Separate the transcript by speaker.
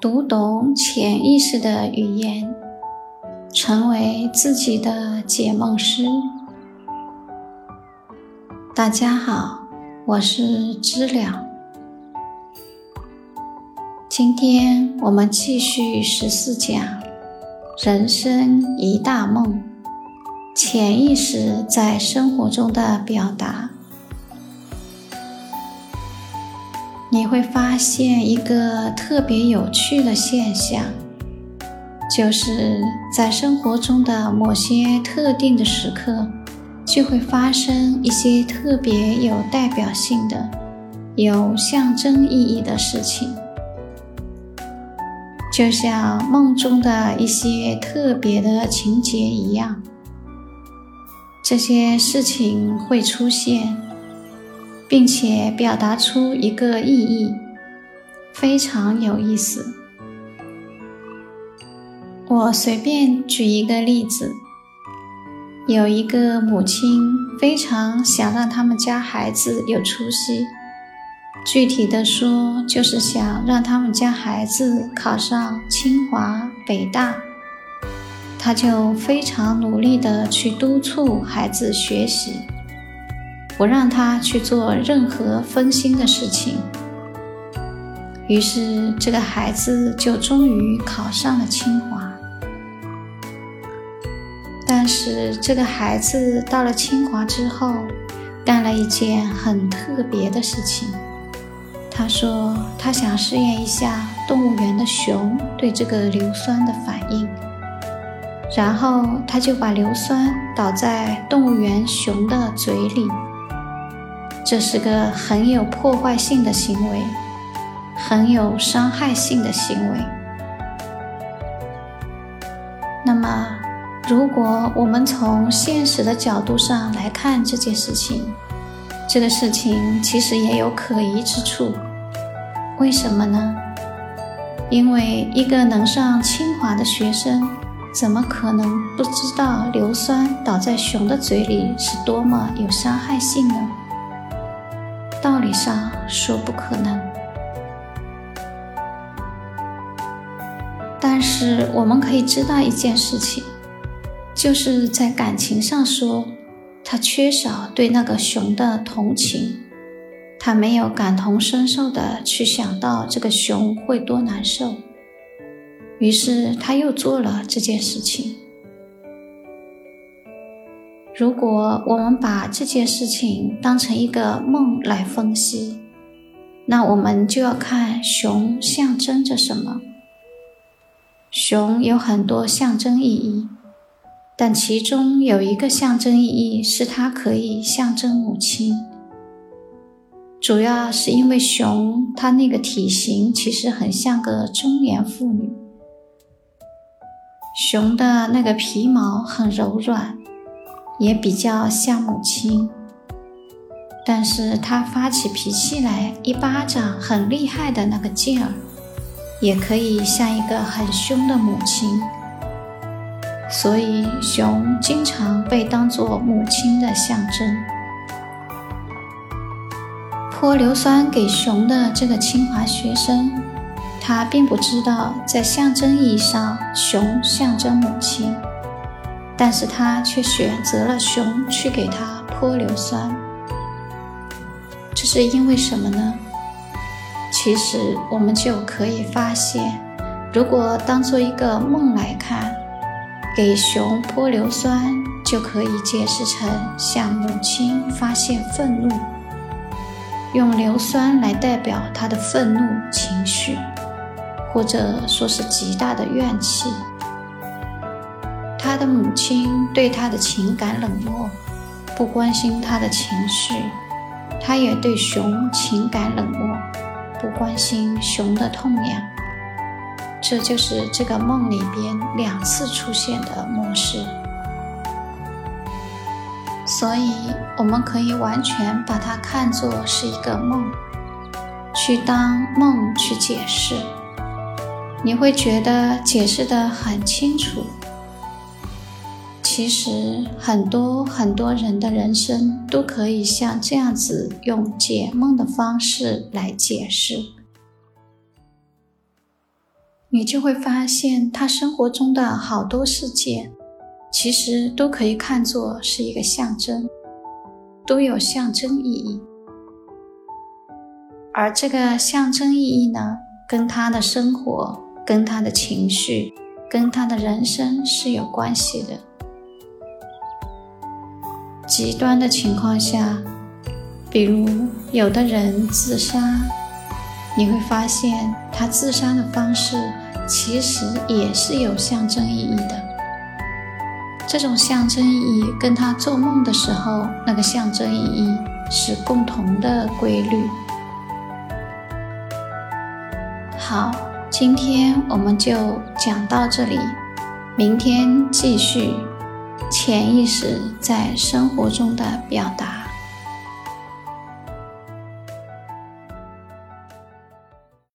Speaker 1: 读懂潜意识的语言，成为自己的解梦师。大家好，我是知了。今天我们继续十四讲人生一大梦，潜意识在生活中的表达。你会发现一个特别有趣的现象，就是在生活中的某些特定的时刻，就会发生一些特别有代表性的、有象征意义的事情，就像梦中的一些特别的情节一样，这些事情会出现。并且表达出一个意义，非常有意思。我随便举一个例子：有一个母亲非常想让他们家孩子有出息，具体的说，就是想让他们家孩子考上清华、北大。她就非常努力的去督促孩子学习。不让他去做任何分心的事情，于是这个孩子就终于考上了清华。但是这个孩子到了清华之后，干了一件很特别的事情。他说他想试验一下动物园的熊对这个硫酸的反应，然后他就把硫酸倒在动物园熊的嘴里。这是个很有破坏性的行为，很有伤害性的行为。那么，如果我们从现实的角度上来看这件事情，这个事情其实也有可疑之处。为什么呢？因为一个能上清华的学生，怎么可能不知道硫酸倒在熊的嘴里是多么有伤害性呢？道理上说不可能，但是我们可以知道一件事情，就是在感情上说，他缺少对那个熊的同情，他没有感同身受的去想到这个熊会多难受，于是他又做了这件事情。如果我们把这件事情当成一个梦来分析，那我们就要看熊象征着什么。熊有很多象征意义，但其中有一个象征意义是它可以象征母亲，主要是因为熊它那个体型其实很像个中年妇女，熊的那个皮毛很柔软。也比较像母亲，但是他发起脾气来，一巴掌很厉害的那个劲儿，也可以像一个很凶的母亲。所以熊经常被当作母亲的象征。泼硫酸给熊的这个清华学生，他并不知道，在象征意义上，熊象征母亲。但是他却选择了熊去给他泼硫酸，这是因为什么呢？其实我们就可以发现，如果当做一个梦来看，给熊泼硫酸就可以解释成向母亲发泄愤怒，用硫酸来代表他的愤怒情绪，或者说是极大的怨气。他的母亲对他的情感冷漠，不关心他的情绪；他也对熊情感冷漠，不关心熊的痛痒。这就是这个梦里边两次出现的模式。所以，我们可以完全把它看作是一个梦，去当梦去解释。你会觉得解释的很清楚。其实，很多很多人的人生都可以像这样子用解梦的方式来解释。你就会发现，他生活中的好多事件，其实都可以看作是一个象征，都有象征意义。而这个象征意义呢，跟他的生活、跟他的情绪、跟他的人生是有关系的。极端的情况下，比如有的人自杀。你会发现，他自杀的方式其实也是有象征意义的。这种象征意义跟他做梦的时候那个象征意义是共同的规律。好，今天我们就讲到这里，明天继续潜意识在生活中的表达。